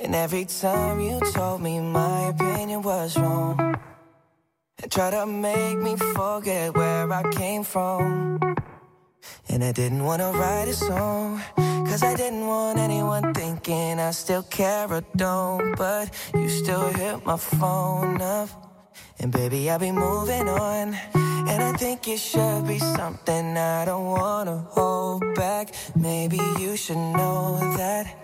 And every time you told me my opinion was wrong, and try to make me forget where I came from. And I didn't want to write a song, cause I didn't want anyone thinking I still care or don't. But you still hit my phone up, and baby, I'll be moving on. And I think it should be something I don't wanna hold back. Maybe you should know that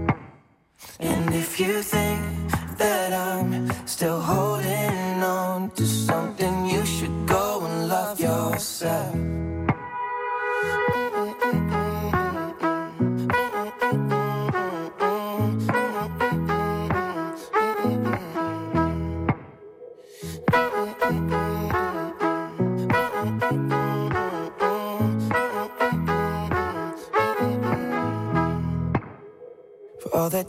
And if you think that I'm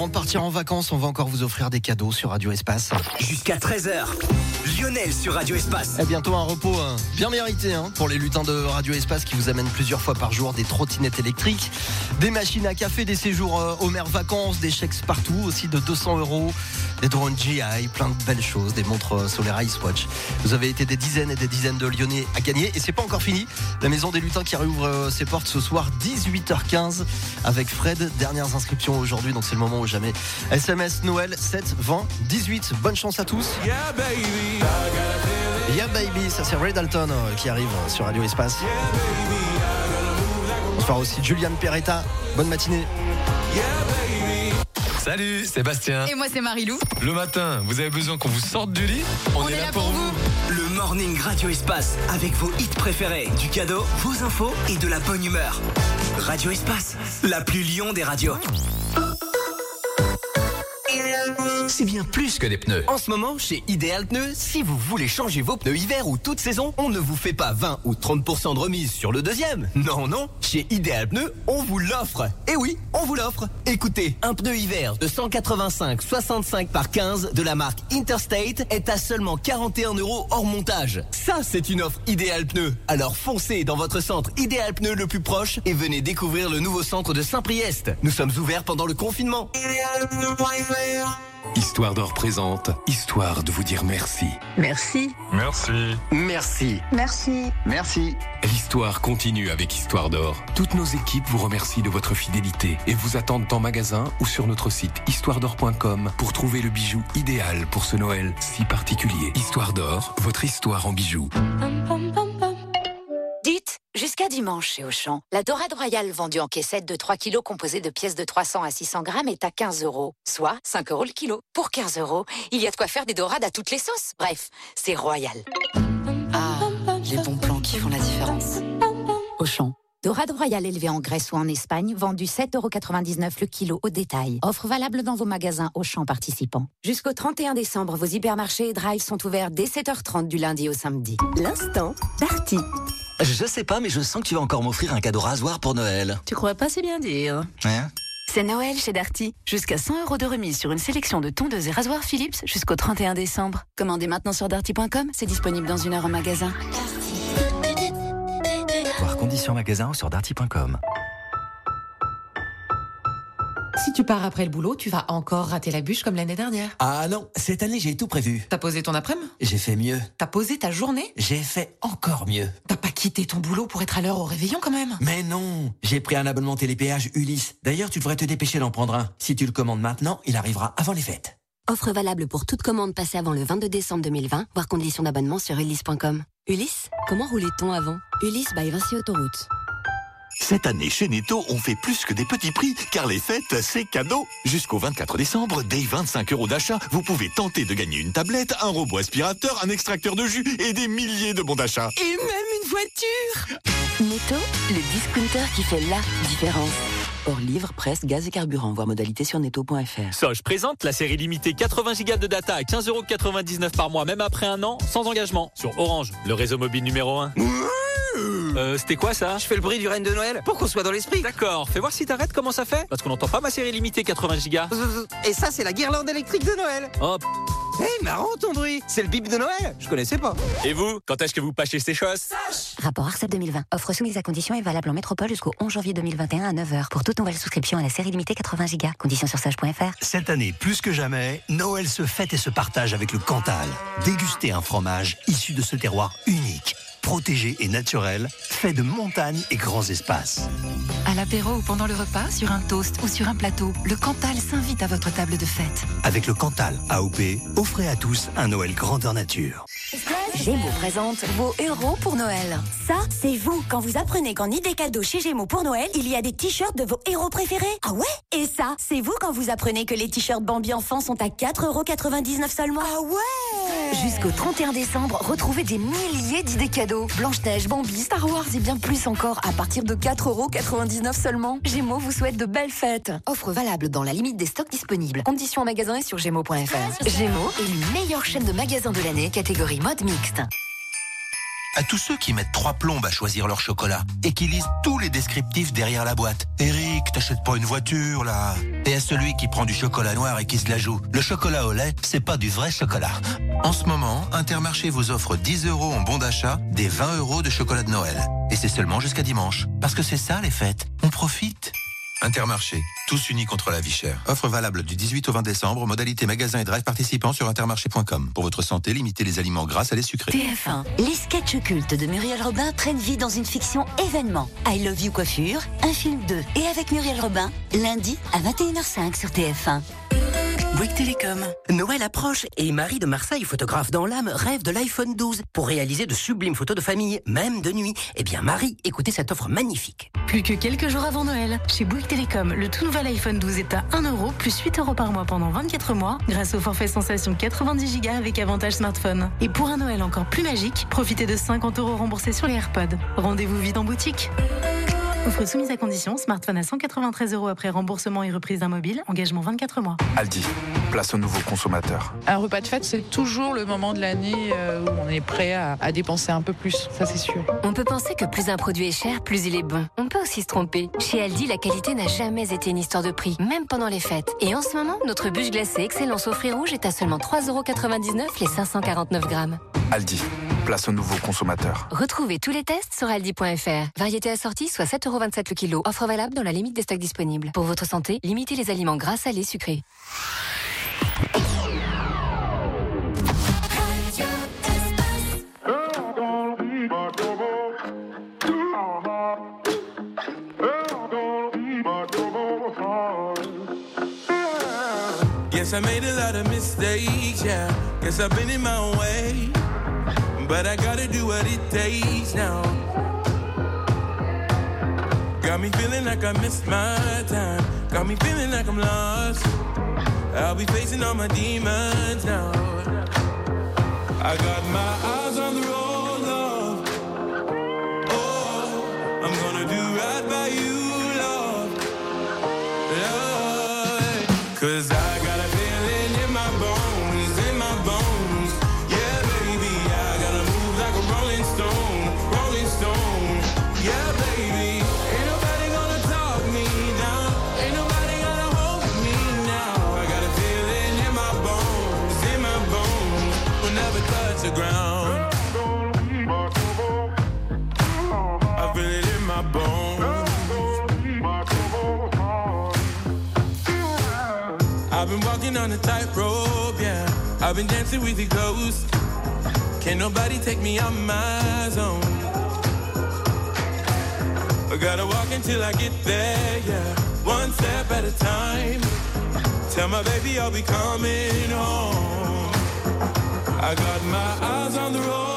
avant de partir en vacances, on va encore vous offrir des cadeaux sur Radio Espace. Jusqu'à 13h. Lionel sur Radio Espace. Et bientôt un repos hein, bien mérité hein, pour les lutins de Radio Espace qui vous amènent plusieurs fois par jour des trottinettes électriques, des machines à café, des séjours euh, Homer Vacances, des chèques partout, aussi de 200 euros, des drones GI, plein de belles choses, des montres euh, Solar Ice Watch. Vous avez été des dizaines et des dizaines de Lyonnais à gagner et c'est pas encore fini. La maison des lutins qui réouvre euh, ses portes ce soir 18h15 avec Fred. Dernières inscriptions aujourd'hui, donc c'est le moment ou jamais. SMS Noël 7 20 18. Bonne chance à tous. Yeah, baby. Yeah baby, ça c'est Ray Dalton euh, qui arrive sur Radio Espace. Bonsoir aussi Juliane Peretta. Bonne matinée. Salut, Sébastien. Et moi, c'est Marilou. Le matin, vous avez besoin qu'on vous sorte du lit? On est là pour vous. Le Morning Radio Espace avec vos hits préférés, du cadeau, vos infos et de la bonne humeur. Radio Espace, la plus lion des radios. C'est bien plus que des pneus. En ce moment, chez Ideal Pneus, si vous voulez changer vos pneus hiver ou toute saison, on ne vous fait pas 20 ou 30% de remise sur le deuxième. Non, non. Chez Ideal Pneus, on vous l'offre. Et oui, on vous l'offre. Écoutez, un pneu hiver de 185 65 par 15 de la marque Interstate est à seulement 41 euros hors montage. Ça, c'est une offre Ideal Pneus. Alors foncez dans votre centre Ideal Pneus le plus proche et venez découvrir le nouveau centre de Saint-Priest. Nous sommes ouverts pendant le confinement. Histoire d'or présente, histoire de vous dire merci. Merci. Merci. Merci. Merci. Merci. L'histoire continue avec Histoire d'or. Toutes nos équipes vous remercient de votre fidélité et vous attendent en magasin ou sur notre site histoiredor.com pour trouver le bijou idéal pour ce Noël si particulier. Histoire d'or, votre histoire en bijoux. Jusqu'à dimanche chez Auchan, la dorade royale vendue en caissette de 3 kilos composée de pièces de 300 à 600 grammes est à 15 euros, soit 5 euros le kilo. Pour 15 euros, il y a de quoi faire des dorades à toutes les sauces. Bref, c'est royal. Ah, les bons plans qui font la différence. Auchan. Dorade royale élevée en Grèce ou en Espagne, vendue 7,99€ le kilo au détail. Offre valable dans vos magasins Auchan participants. Jusqu'au 31 décembre, vos hypermarchés et drive sont ouverts dès 7h30 du lundi au samedi. L'instant Darty. Je sais pas, mais je sens que tu vas encore m'offrir un cadeau rasoir pour Noël. Tu crois pas si bien dire Hein C'est Noël chez Darty. Jusqu'à 100 euros de remise sur une sélection de tondeuses et rasoirs Philips jusqu'au 31 décembre. Commandez maintenant sur darty.com, c'est disponible dans une heure en magasin. Darty. Conditions magasin ou sur darty.com. Si tu pars après le boulot, tu vas encore rater la bûche comme l'année dernière. Ah non, cette année j'ai tout prévu. T'as posé ton après-midi? J'ai fait mieux. T'as posé ta journée? J'ai fait encore mieux. T'as pas quitté ton boulot pour être à l'heure au réveillon quand même? Mais non, j'ai pris un abonnement télépéage Ulysse. D'ailleurs, tu devrais te dépêcher d'en prendre un. Si tu le commandes maintenant, il arrivera avant les fêtes. Offre valable pour toute commande passée avant le 22 décembre 2020, voire conditions d'abonnement sur ulysse.com. Ulysse Comment roulait-on avant? Ulysse by Vinci Autoroute. Cette année, chez Netto, on fait plus que des petits prix, car les fêtes, c'est cadeau. Jusqu'au 24 décembre, dès 25 euros d'achat, vous pouvez tenter de gagner une tablette, un robot aspirateur, un extracteur de jus et des milliers de bons d'achat. Et même une voiture Netto, le discounter qui fait la différence. Hors livre, presse, gaz et carburant. Voir modalité sur netto.fr. Soch présente la série limitée 80 Go de data à 15,99€ par mois, même après un an, sans engagement. Sur Orange, le réseau mobile numéro 1. Euh, c'était quoi ça Je fais le bruit du reine de Noël pour qu'on soit dans l'esprit. D'accord, fais voir si t'arrêtes comment ça fait. Parce qu'on n'entend pas ma série limitée 80 Go. Et ça, c'est la guirlande électrique de Noël. Hop. Hé, marrant ton bruit C'est le bip de Noël Je connaissais pas. Et vous, quand est-ce que vous pâchez ces choses Rapport ARCEP 2020. Offre soumise à conditions et valable en métropole jusqu'au 11 janvier 2021 à 9h. Pour toute nouvelle souscription à la série limitée 80 Go. Conditions sur sage.fr. Cette année, plus que jamais, Noël se fête et se partage avec le Cantal. Dégustez un fromage issu de ce terroir unique, protégé et naturel, fait de montagnes et grands espaces. À l'apéro ou pendant le repas, sur un toast ou sur un plateau, le Cantal s'invite à votre table de fête. Avec le Cantal AOP, offrez à tous un Noël grandeur nature. Gémeaux présente vos héros pour Noël. Ça, c'est vous. Quand vous apprenez qu'en idée cadeau chez Gémeaux pour Noël, il y a des t-shirts de vos héros préférés. Ah ouais? Et quand vous apprenez que les t-shirts Bambi Enfants sont à 4,99€ seulement. Ah ouais Jusqu'au 31 décembre, retrouvez des milliers d'idées cadeaux. Blanche-Neige, Bambi, Star Wars et bien plus encore à partir de 4,99€ seulement. Gémeaux vous souhaite de belles fêtes. Offre valable dans la limite des stocks disponibles. Conditions en magasin et sur gémeaux.fr. Gémeaux est une meilleure chaîne de magasins de l'année, catégorie mode mixte. À tous ceux qui mettent trois plombes à choisir leur chocolat et qui lisent tous les descriptifs derrière la boîte. Eric, t'achètes pas une voiture là Et à celui qui prend du chocolat noir et qui se la joue. Le chocolat au lait, c'est pas du vrai chocolat. En ce moment, Intermarché vous offre 10 euros en bon d'achat des 20 euros de chocolat de Noël. Et c'est seulement jusqu'à dimanche. Parce que c'est ça les fêtes. On profite. Intermarché, tous unis contre la vie chère. Offre valable du 18 au 20 décembre, modalité magasin et drive participants sur intermarché.com. Pour votre santé, limitez les aliments gras à les sucrés. TF1. Les sketchs cultes de Muriel Robin prennent vie dans une fiction événement. I Love You Coiffure, un film 2. Et avec Muriel Robin, lundi à 21h05 sur TF1. Bouygues Télécom. Noël approche et Marie de Marseille, photographe dans l'âme, rêve de l'iPhone 12 pour réaliser de sublimes photos de famille, même de nuit. Eh bien, Marie, écoutez cette offre magnifique. Plus que quelques jours avant Noël, chez Bouygues Télécom, le tout nouvel iPhone 12 est à 1 euro plus 8 euros par mois pendant 24 mois grâce au forfait sensation 90 Go avec avantage smartphone. Et pour un Noël encore plus magique, profitez de 50 euros remboursés sur les AirPods. Rendez-vous vite en boutique. Offre soumise à condition, smartphone à 193 euros après remboursement et reprise d'un mobile, engagement 24 mois. Aldi, place au nouveau consommateur. Un repas de fête, c'est toujours le moment de l'année euh, où on est prêt à, à dépenser un peu plus, ça c'est sûr. On peut penser que plus un produit est cher, plus il est bon. On peut aussi se tromper. Chez Aldi, la qualité n'a jamais été une histoire de prix, même pendant les fêtes. Et en ce moment, notre bûche glacée Excellence au fruits rouges est à seulement 3,99€ les 549 grammes. Aldi, place au nouveau consommateur. Retrouvez tous les tests sur aldi.fr. Variété assortie, soit 7,27€ le kilo. Offre valable dans la limite des stocks disponibles. Pour votre santé, limitez les aliments gras, salés, sucrés. Yes, I made a lot of mistakes, yeah. Guess I've been in my way. But I gotta do what it takes now. Got me feeling like I missed my time. Got me feeling like I'm lost. I'll be facing all my demons now. I got my eyes dancing with the ghost. Can't nobody take me out my zone. I gotta walk until I get there, yeah. One step at a time. Tell my baby I'll be coming home. I got my eyes on the road,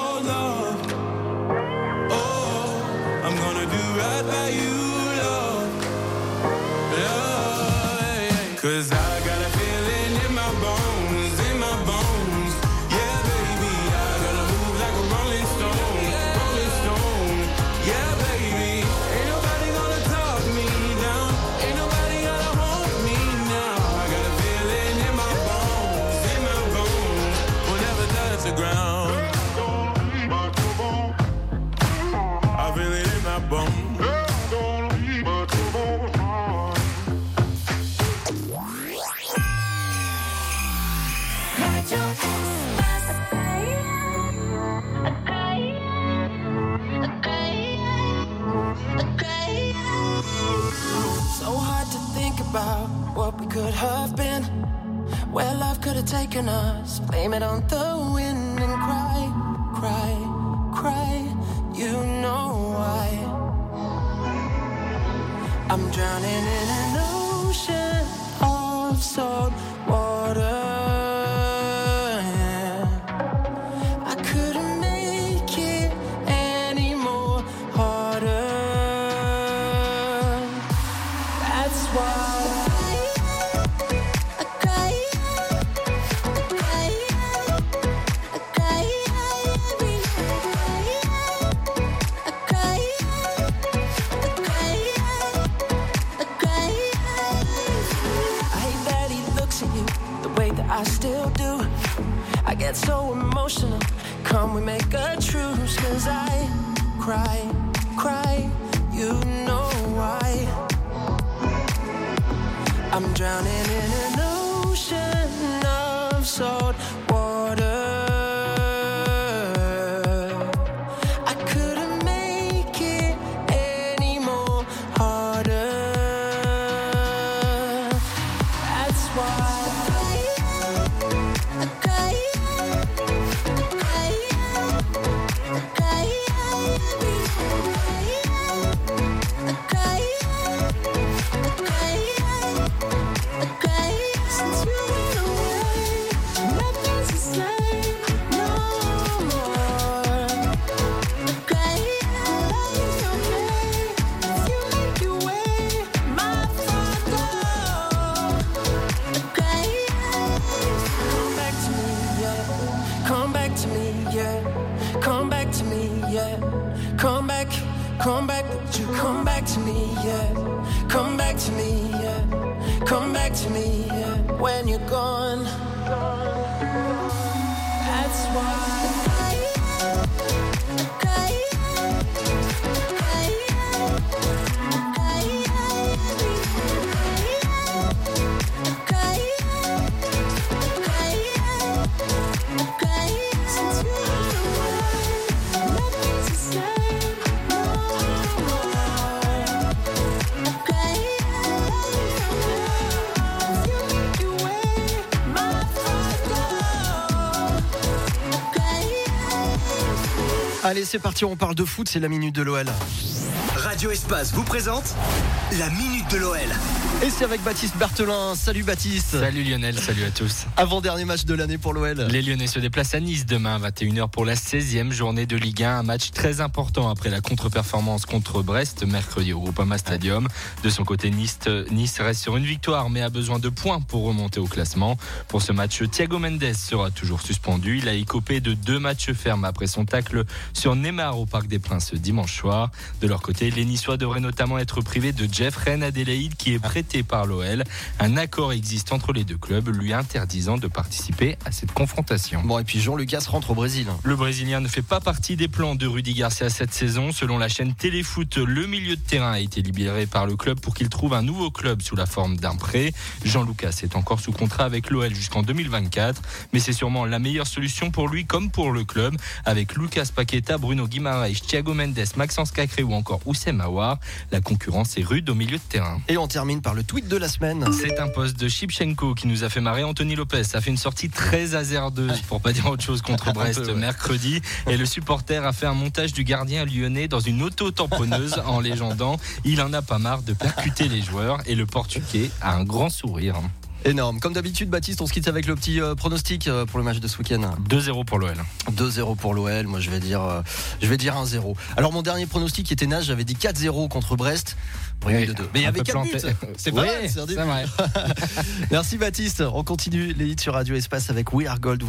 So hard to think about what we could have been. Where love could have taken us. Blame it on the wind and cry, cry, cry. You know why. I'm drowning in an ocean of salt cry, cry. You know why. I'm drowning in to me, yeah. Come back, come back, would you come back to me, yeah. Come back to me, yeah. Come back to me, yeah. When you're gone. That's why. Allez, c'est parti, on parle de foot, c'est la minute de l'OL. Radio Espace vous présente la minute de l'OL. Et c'est avec Baptiste Berthelin. Salut Baptiste. Salut Lionel, salut à tous. Avant-dernier match de l'année pour l'OL. Les Lyonnais se déplacent à Nice demain à 21h pour la 16e journée de Ligue 1. Un match très important après la contre-performance contre Brest mercredi au Groupama Stadium. De son côté, Nice, nice reste sur une victoire mais a besoin de points pour remonter au classement. Pour ce match, Thiago Mendes sera toujours suspendu. Il a écopé de deux matchs fermes après son tacle sur Neymar au Parc des Princes dimanche soir. De leur côté, les Niçois devraient notamment être privés de Jeff Ren Adélaïde qui est prêté par l'OL. Un accord existe entre les deux clubs lui interdisant de participer à cette confrontation. Bon, et puis Jean Lucas rentre au Brésil. Le Brésilien ne fait pas partie des plans de Rudy Garcia cette saison. Selon la chaîne Téléfoot, le milieu de terrain a été libéré par le club pour qu'il trouve un nouveau club sous la forme d'un prêt. Jean Lucas est encore sous contrat avec l'OL jusqu'en 2024, mais c'est sûrement la meilleure solution pour lui comme pour le club. Avec Lucas Paqueta, Bruno Guimaraes, Thiago Mendes, Maxence Cacré ou encore Oussem Aouar, la concurrence est rude au milieu de terrain. Et on termine par le tweet de la semaine. C'est un poste de Shipchenko qui nous a fait marrer. Anthony Lopez a fait une sortie très hasardeuse, pour pas dire autre chose, contre Brest peu, ouais. mercredi. Et le supporter a fait un montage du gardien lyonnais dans une auto-tamponneuse en légendant Il en a pas marre de percuter les joueurs. Et le portugais a un grand sourire. Énorme. Comme d'habitude, Baptiste, on se quitte avec le petit euh, pronostic euh, pour le match de ce week-end. 2-0 pour l'OL. 2-0 pour l'OL. Moi, je vais dire, euh, je vais dire 1-0. Alors, mon dernier pronostic était nage. J'avais dit 4-0 contre Brest. Oui, de 2. Mais il y avait peu 4 buts. C'est pas Oui, mal, c'est un début. c'est vrai. Merci, Baptiste. On continue les hits sur Radio Espace avec We Are Gold.